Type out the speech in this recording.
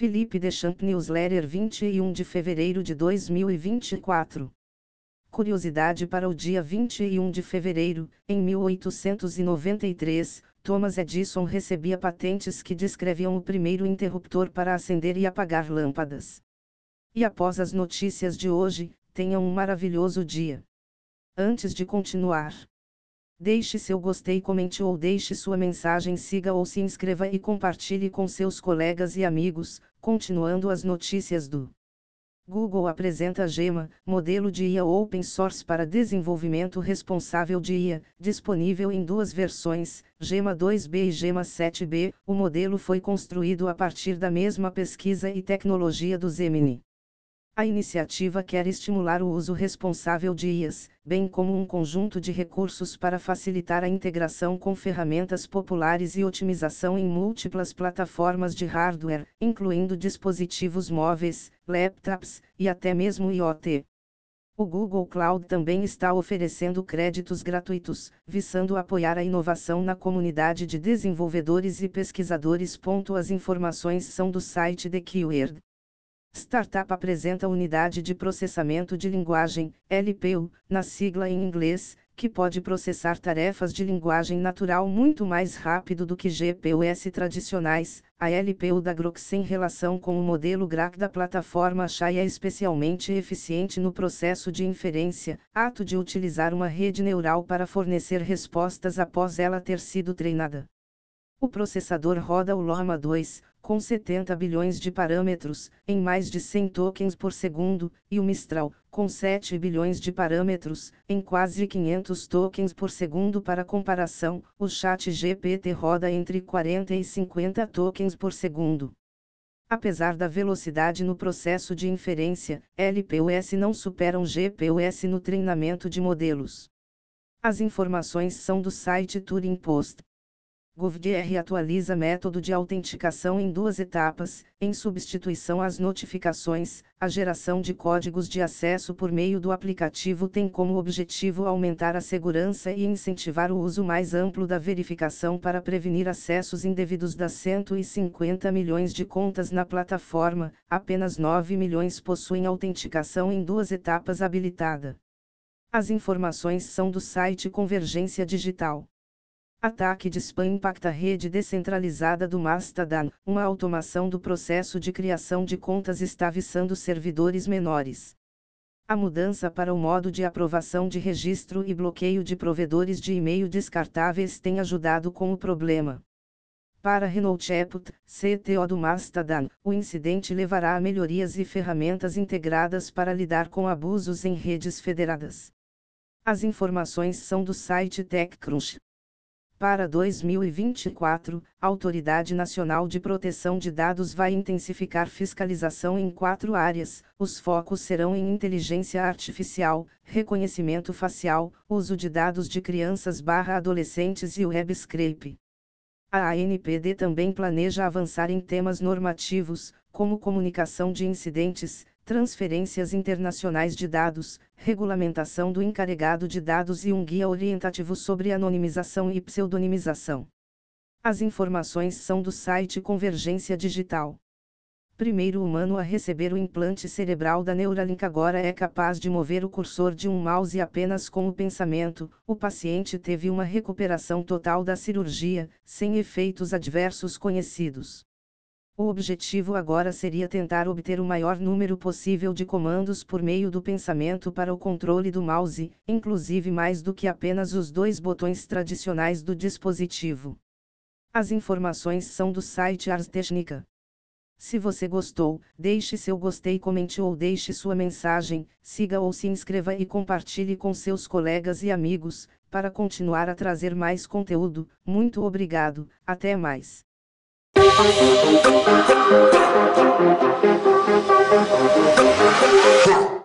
Felipe Deschamps Newsletter 21 de fevereiro de 2024. Curiosidade para o dia 21 de fevereiro, em 1893, Thomas Edison recebia patentes que descreviam o primeiro interruptor para acender e apagar lâmpadas. E após as notícias de hoje, tenham um maravilhoso dia. Antes de continuar, deixe seu gostei, comente ou deixe sua mensagem, siga ou se inscreva e compartilhe com seus colegas e amigos, continuando as notícias do Google apresenta Gema, modelo de IA open source para desenvolvimento responsável de IA, disponível em duas versões, Gema 2B e Gema 7B. O modelo foi construído a partir da mesma pesquisa e tecnologia do Gemini. A iniciativa quer estimular o uso responsável de IAs, bem como um conjunto de recursos para facilitar a integração com ferramentas populares e otimização em múltiplas plataformas de hardware, incluindo dispositivos móveis, laptops e até mesmo IoT. O Google Cloud também está oferecendo créditos gratuitos, visando apoiar a inovação na comunidade de desenvolvedores e pesquisadores. As informações são do site The Keyword. Startup apresenta Unidade de Processamento de Linguagem, LPU, na sigla em inglês, que pode processar tarefas de linguagem natural muito mais rápido do que GPUs tradicionais. A LPU da Grox em relação com o modelo GRAC da plataforma Shai é especialmente eficiente no processo de inferência, ato de utilizar uma rede neural para fornecer respostas após ela ter sido treinada. O processador roda o Llama 2, com 70 bilhões de parâmetros, em mais de 100 tokens por segundo, e o Mistral, com 7 bilhões de parâmetros, em quase 500 tokens por segundo. Para comparação, o Chat GPT roda entre 40 e 50 tokens por segundo. Apesar da velocidade no processo de inferência, LPUS não superam GPUS no treinamento de modelos. As informações são do site Turing Post. GovDR atualiza método de autenticação em duas etapas, em substituição às notificações, a geração de códigos de acesso por meio do aplicativo tem como objetivo aumentar a segurança e incentivar o uso mais amplo da verificação para prevenir acessos indevidos das 150 milhões de contas na plataforma, apenas 9 milhões possuem autenticação em duas etapas habilitada. As informações são do site Convergência Digital. Ataque de spam impacta a rede descentralizada do Mastodon. Uma automação do processo de criação de contas está visando servidores menores. A mudança para o modo de aprovação de registro e bloqueio de provedores de e-mail descartáveis tem ajudado com o problema. Para Renault Eput, CTO do Mastodon, o incidente levará a melhorias e ferramentas integradas para lidar com abusos em redes federadas. As informações são do site TechCrunch. Para 2024, a Autoridade Nacional de Proteção de Dados vai intensificar fiscalização em quatro áreas. Os focos serão em inteligência artificial, reconhecimento facial, uso de dados de crianças/adolescentes e web scrape. A ANPD também planeja avançar em temas normativos, como comunicação de incidentes, transferências internacionais de dados, regulamentação do encarregado de dados e um guia orientativo sobre anonimização e pseudonimização. As informações são do site Convergência Digital. Primeiro humano a receber o implante cerebral da Neuralink agora é capaz de mover o cursor de um mouse apenas com o pensamento. O paciente teve uma recuperação total da cirurgia, sem efeitos adversos conhecidos. O objetivo agora seria tentar obter o maior número possível de comandos por meio do pensamento para o controle do mouse, inclusive mais do que apenas os dois botões tradicionais do dispositivo. As informações são do site Ars Technica. Se você gostou, deixe seu gostei, comente ou deixe sua mensagem, siga ou se inscreva e compartilhe com seus colegas e amigos, para continuar a trazer mais conteúdo. Muito obrigado, até mais. Thank you.